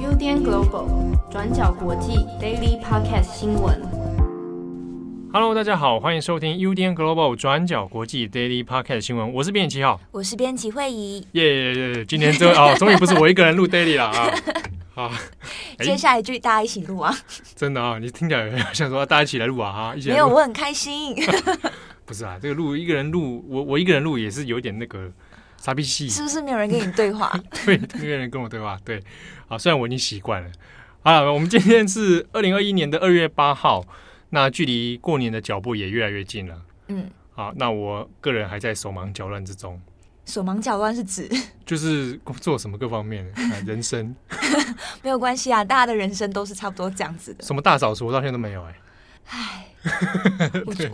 UDN Global 转角国际 Daily Podcast 新闻。Hello，大家好，欢迎收听 UDN Global 转角国际 Daily Podcast 新闻。我是编辑七号，我是编辑惠仪。耶耶耶！今天这哦，终于不是我一个人录 Daily 了啊！好，接下一句大家一起录啊！真的啊，你听起来像说大家一起来录啊哈！一起没有，我很开心。不是啊，这个录一个人录，我我一个人录也是有点那个傻逼戏。是不是没有人跟你对话？对，没有人跟我对话。对，好，虽然我已经习惯了。好，我们今天是二零二一年的二月八号，那距离过年的脚步也越来越近了。嗯，好，那我个人还在手忙脚乱之中。手忙脚乱是指就是做什么各方面的人生 没有关系啊，大家的人生都是差不多这样子的。什么大扫除，我到现在都没有哎、欸。唉，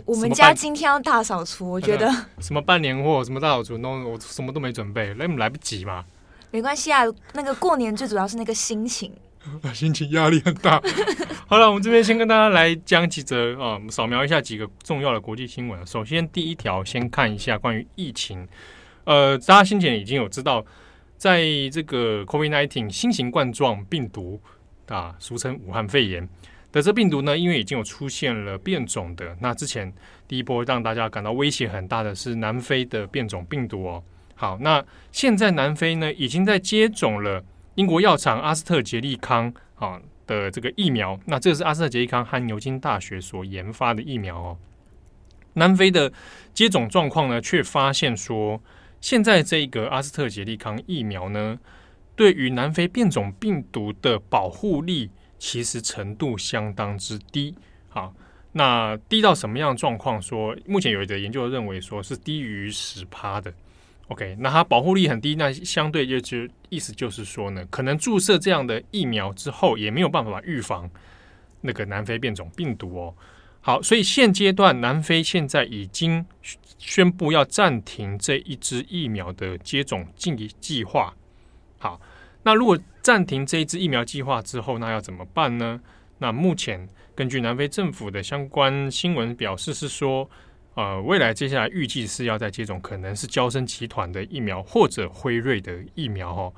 我 们家今天要大扫除，我觉得什么办年货，什么大扫除，都我什么都没准备，来来不及嘛。没关系啊，那个过年最主要是那个心情，心情压力很大。好了，我们这边先跟大家来讲几则啊，扫描一下几个重要的国际新闻。首先，第一条，先看一下关于疫情。呃，大家先前已经有知道，在这个 COVID-19 新型冠状病毒啊，俗称武汉肺炎的这病毒呢，因为已经有出现了变种的。那之前第一波让大家感到威胁很大的是南非的变种病毒哦。好，那现在南非呢，已经在接种了英国药厂阿斯特捷利康啊的这个疫苗。那这个是阿斯特捷利康和牛津大学所研发的疫苗哦。南非的接种状况呢，却发现说。现在这个阿斯特捷利康疫苗呢，对于南非变种病毒的保护力其实程度相当之低。好，那低到什么样的状况？说目前有一个研究认为说是低于十趴的。OK，那它保护力很低，那相对就就意思就是说呢，可能注射这样的疫苗之后，也没有办法预防那个南非变种病毒哦。好，所以现阶段南非现在已经宣布要暂停这一支疫苗的接种计计划。好，那如果暂停这一支疫苗计划之后，那要怎么办呢？那目前根据南非政府的相关新闻表示是说，呃，未来接下来预计是要再接种可能是娇生集团的疫苗或者辉瑞的疫苗哦。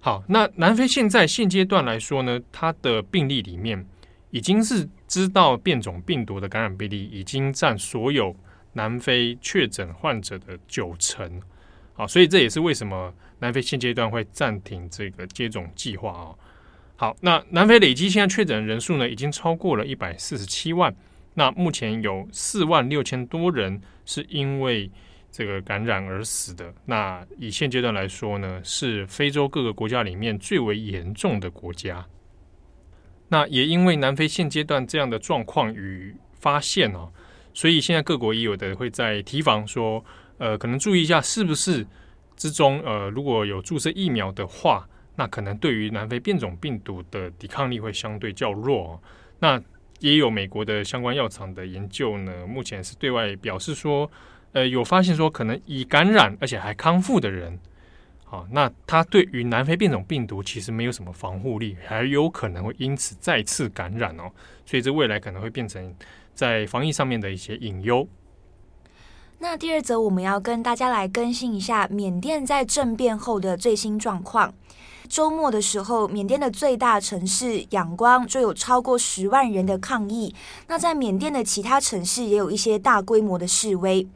好，那南非现在现阶段来说呢，它的病例里面。已经是知道变种病毒的感染比例已经占所有南非确诊患者的九成，好，所以这也是为什么南非现阶段会暂停这个接种计划哦。好，那南非累计现在确诊人数呢，已经超过了一百四十七万，那目前有四万六千多人是因为这个感染而死的。那以现阶段来说呢，是非洲各个国家里面最为严重的国家。那也因为南非现阶段这样的状况与发现哦，所以现在各国也有的会在提防说，呃，可能注意一下是不是之中，呃，如果有注射疫苗的话，那可能对于南非变种病毒的抵抗力会相对较弱。那也有美国的相关药厂的研究呢，目前是对外表示说，呃，有发现说可能已感染而且还康复的人。好，那他对于南非变种病毒其实没有什么防护力，还有可能会因此再次感染哦，所以这未来可能会变成在防疫上面的一些隐忧。那第二则我们要跟大家来更新一下缅甸在政变后的最新状况。周末的时候，缅甸的最大城市仰光就有超过十万人的抗议，那在缅甸的其他城市也有一些大规模的示威。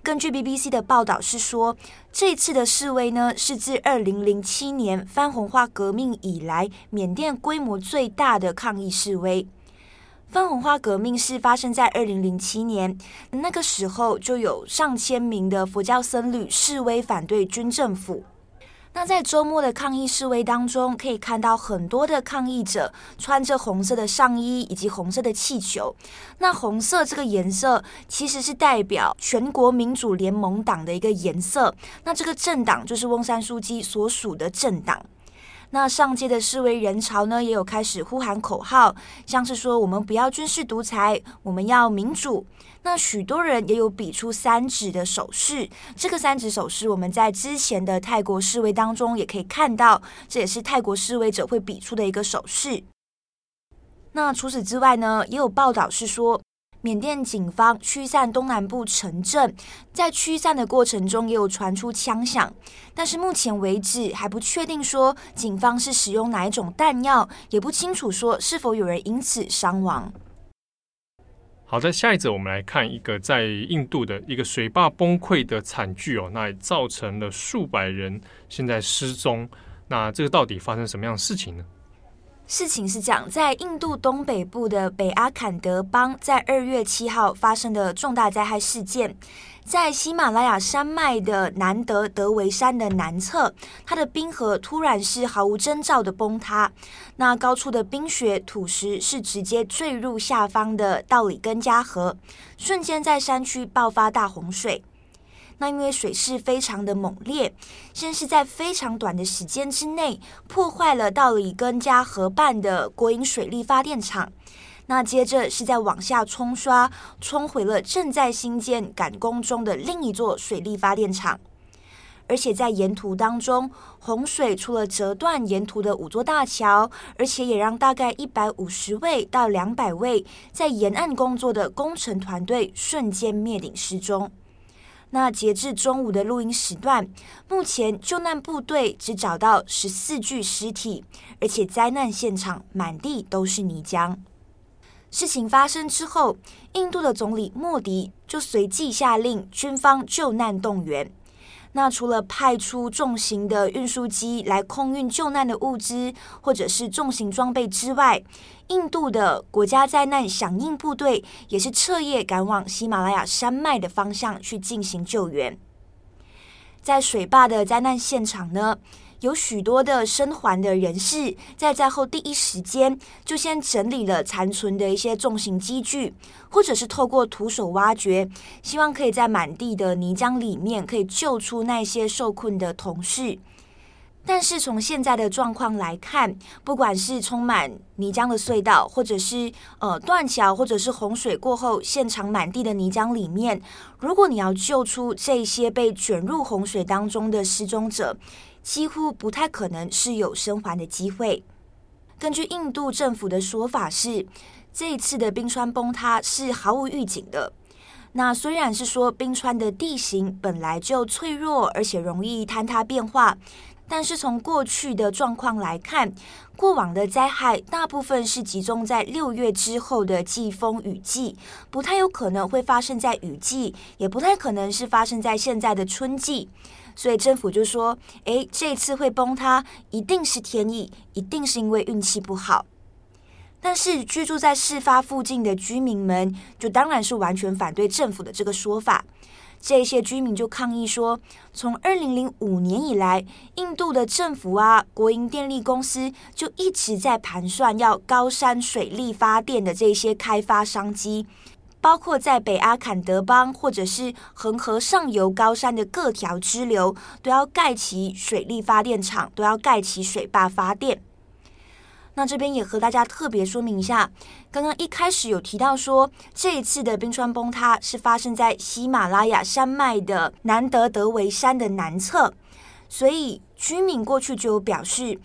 根据 BBC 的报道是说，这次的示威呢，是自2007年番红花革命以来，缅甸规模最大的抗议示威。分红花革命是发生在2007年，那个时候就有上千名的佛教僧侣示威反对军政府。那在周末的抗议示威当中，可以看到很多的抗议者穿着红色的上衣以及红色的气球。那红色这个颜色其实是代表全国民主联盟党的一个颜色。那这个政党就是翁山苏姬所属的政党。那上街的示威人潮呢，也有开始呼喊口号，像是说我们不要军事独裁，我们要民主。那许多人也有比出三指的手势，这个三指手势我们在之前的泰国示威当中也可以看到，这也是泰国示威者会比出的一个手势。那除此之外呢，也有报道是说，缅甸警方驱散东南部城镇，在驱散的过程中也有传出枪响，但是目前为止还不确定说警方是使用哪一种弹药，也不清楚说是否有人因此伤亡。好的，下一则我们来看一个在印度的一个水坝崩溃的惨剧哦，那也造成了数百人现在失踪。那这个到底发生什么样的事情呢？事情是这样，在印度东北部的北阿坎德邦，在二月七号发生的重大灾害事件，在喜马拉雅山脉的南德德维山的南侧，它的冰河突然是毫无征兆的崩塌，那高处的冰雪土石是直接坠入下方的道里根加河，瞬间在山区爆发大洪水。那因为水势非常的猛烈，先是在非常短的时间之内破坏了道里根加河畔的国营水利发电厂，那接着是在往下冲刷，冲毁了正在兴建赶工中的另一座水力发电厂，而且在沿途当中，洪水除了折断沿途的五座大桥，而且也让大概一百五十位到两百位在沿岸工作的工程团队瞬间灭顶失踪。那截至中午的录音时段，目前救难部队只找到十四具尸体，而且灾难现场满地都是泥浆。事情发生之后，印度的总理莫迪就随即下令军方救难动员。那除了派出重型的运输机来空运救难的物资，或者是重型装备之外，印度的国家灾难响应部队也是彻夜赶往喜马拉雅山脉的方向去进行救援。在水坝的灾难现场呢，有许多的生还的人士，在灾后第一时间就先整理了残存的一些重型机具，或者是透过徒手挖掘，希望可以在满地的泥浆里面可以救出那些受困的同事。但是从现在的状况来看，不管是充满泥浆的隧道，或者是呃断桥，或者是洪水过后现场满地的泥浆里面，如果你要救出这些被卷入洪水当中的失踪者，几乎不太可能是有生还的机会。根据印度政府的说法是，这一次的冰川崩塌是毫无预警的。那虽然是说冰川的地形本来就脆弱，而且容易坍塌变化。但是从过去的状况来看，过往的灾害大部分是集中在六月之后的季风雨季，不太有可能会发生在雨季，也不太可能是发生在现在的春季。所以政府就说：“诶，这次会崩塌，一定是天意，一定是因为运气不好。”但是居住在事发附近的居民们，就当然是完全反对政府的这个说法。这些居民就抗议说，从二零零五年以来，印度的政府啊，国营电力公司就一直在盘算要高山水力发电的这些开发商机，包括在北阿坎德邦或者是恒河上游高山的各条支流，都要盖起水力发电厂，都要盖起水坝发电。那这边也和大家特别说明一下，刚刚一开始有提到说，这一次的冰川崩塌是发生在喜马拉雅山脉的南德德维山的南侧，所以居民过去就有表示，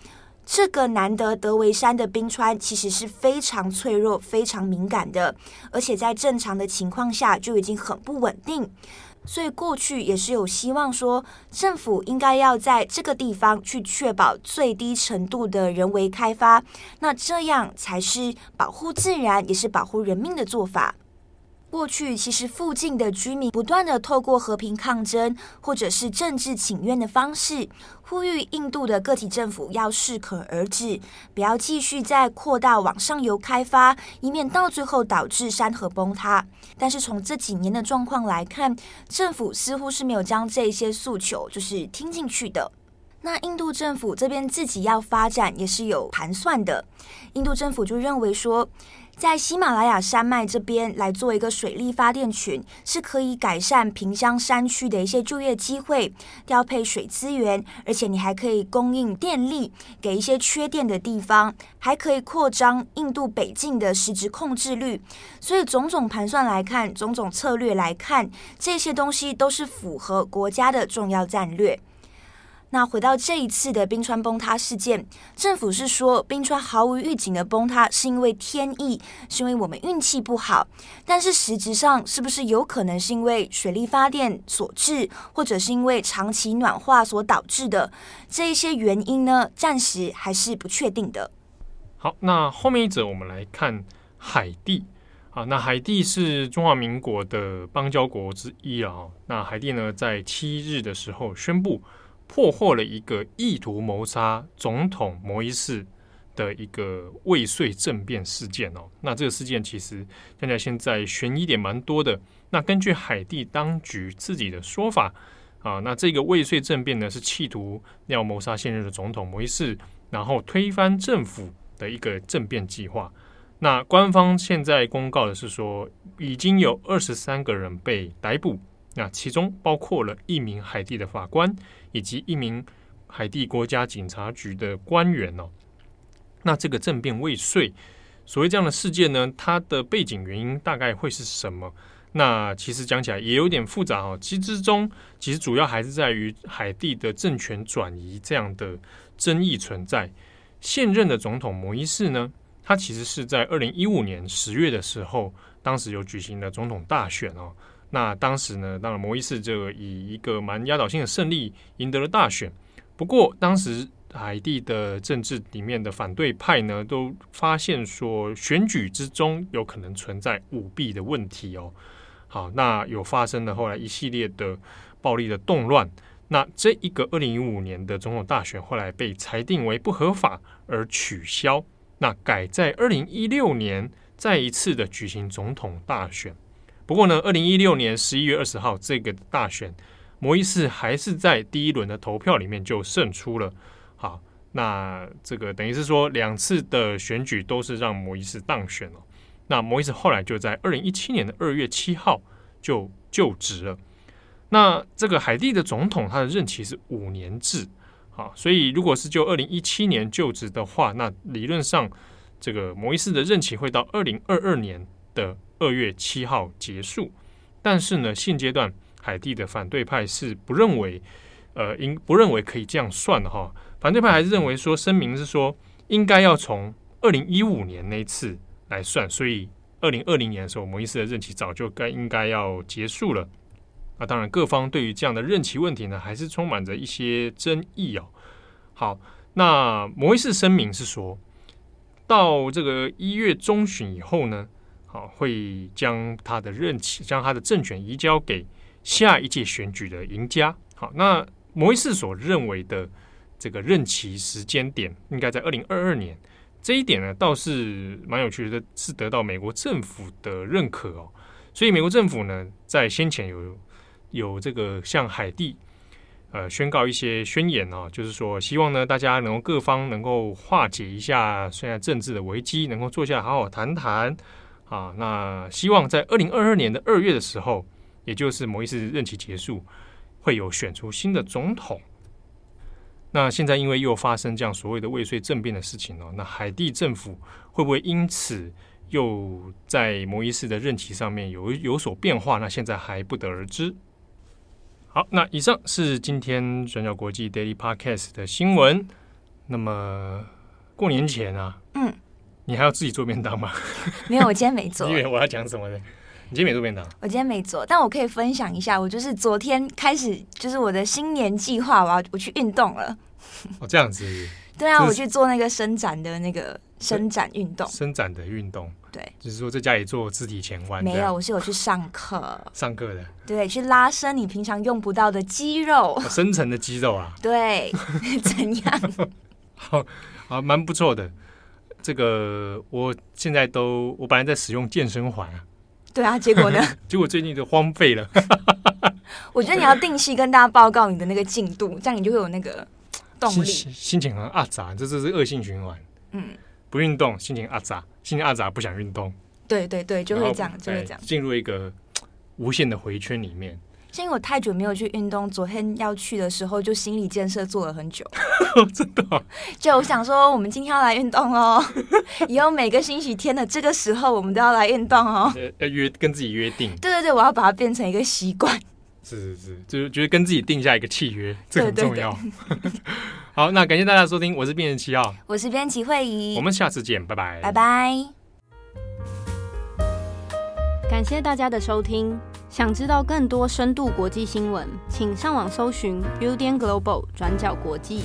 这个南德德维山的冰川其实是非常脆弱、非常敏感的，而且在正常的情况下就已经很不稳定。所以过去也是有希望说，政府应该要在这个地方去确保最低程度的人为开发，那这样才是保护自然，也是保护人命的做法。过去其实附近的居民不断地透过和平抗争或者是政治请愿的方式，呼吁印度的个体政府要适可而止，不要继续再扩大往上游开发，以免到最后导致山河崩塌。但是从这几年的状况来看，政府似乎是没有将这些诉求就是听进去的。那印度政府这边自己要发展也是有盘算的，印度政府就认为说。在喜马拉雅山脉这边来做一个水力发电群，是可以改善萍乡山区的一些就业机会，调配水资源，而且你还可以供应电力给一些缺电的地方，还可以扩张印度北境的实质控制率。所以种种盘算来看，种种策略来看，这些东西都是符合国家的重要战略。那回到这一次的冰川崩塌事件，政府是说冰川毫无预警的崩塌是因为天意，是因为我们运气不好。但是实质上是不是有可能是因为水力发电所致，或者是因为长期暖化所导致的这一些原因呢？暂时还是不确定的。好，那后面一则我们来看海地。啊，那海地是中华民国的邦交国之一啊。那海地呢，在七日的时候宣布破获了一个意图谋杀总统摩伊士的一个未遂政变事件哦。那这个事件其实看起来现在悬疑点蛮多的。那根据海地当局自己的说法啊，那这个未遂政变呢，是企图要谋杀现任的总统摩伊士，然后推翻政府的一个政变计划。那官方现在公告的是说，已经有二十三个人被逮捕，那其中包括了一名海地的法官以及一名海地国家警察局的官员哦。那这个政变未遂，所谓这样的事件呢，它的背景原因大概会是什么？那其实讲起来也有点复杂哦。其实之中，其实主要还是在于海地的政权转移这样的争议存在。现任的总统摩伊士呢，他其实是在二零一五年十月的时候，当时有举行了总统大选哦。那当时呢，当然摩伊士就以一个蛮压倒性的胜利赢得了大选。不过，当时海地的政治里面的反对派呢，都发现说选举之中有可能存在舞弊的问题哦。好，那有发生了后来一系列的暴力的动乱。那这一个二零一五年的总统大选后来被裁定为不合法而取消。那改在二零一六年再一次的举行总统大选，不过呢，二零一六年十一月二十号这个大选，摩伊士还是在第一轮的投票里面就胜出了。好，那这个等于是说两次的选举都是让摩伊士当选了。那摩伊士后来就在二零一七年的二月七号就就职了。那这个海地的总统他的任期是五年制。好，所以如果是就二零一七年就职的话，那理论上这个摩伊士的任期会到二零二二年的二月七号结束。但是呢，现阶段海地的反对派是不认为，呃，应不认为可以这样算的哈。反对派还是认为说，声明是说应该要从二零一五年那次来算，所以二零二零年的时候，摩伊斯的任期早就该应该要结束了。啊，当然，各方对于这样的任期问题呢，还是充满着一些争议哦。好，那摩伊斯声明是说，到这个一月中旬以后呢，好，会将他的任期、将他的政权移交给下一届选举的赢家。好，那摩伊斯所认为的这个任期时间点，应该在二零二二年。这一点呢，倒是蛮有趣的，是得到美国政府的认可哦。所以，美国政府呢，在先前有。有这个向海地呃宣告一些宣言啊，就是说希望呢大家能够各方能够化解一下现在政治的危机，能够坐下来好好谈谈啊。那希望在二零二二年的二月的时候，也就是摩伊士任期结束，会有选出新的总统。那现在因为又发生这样所谓的未遂政变的事情哦，那海地政府会不会因此又在摩伊士的任期上面有有所变化？那现在还不得而知。好，那以上是今天转角国际 Daily Podcast 的新闻。那么过年前啊，嗯，你还要自己做便当吗？没有，我今天没做。你以为我要讲什么呢？你今天没做便当？我今天没做，但我可以分享一下，我就是昨天开始，就是我的新年计划，我要我去运动了。哦，这样子。对啊，我去做那个伸展的那个伸展运动。伸展的运动。对，就是说在家里做肢体前弯。没有，我是有去上课。上课的。对，去拉伸你平常用不到的肌肉。深层的肌肉啊。对，怎样？好，好，蛮不错的。这个我现在都，我本来在使用健身环啊。对啊，结果呢？结果最近就荒废了。我觉得你要定期跟大家报告你的那个进度，这样你就会有那个动力。心，心情很阿杂，这这是恶性循环。嗯。不运动，心情阿杂，心情阿杂，不想运动。对对对，就会这样，就会这样，进入一个无限的回圈里面。是因为我太久没有去运动，昨天要去的时候就心理建设做了很久。真的？就我想说，我们今天要来运动哦，以后每个星期天的这个时候，我们都要来运动哦。要约跟自己约定。对对对，我要把它变成一个习惯。是是是，就是觉得跟自己定下一个契约，这很重要。好，那感谢大家收听，我是编七号，我是编辑惠仪，我们下次见，拜拜，拜拜。感谢大家的收听。想知道更多深度国际新闻请上网搜寻 building global 转角国际。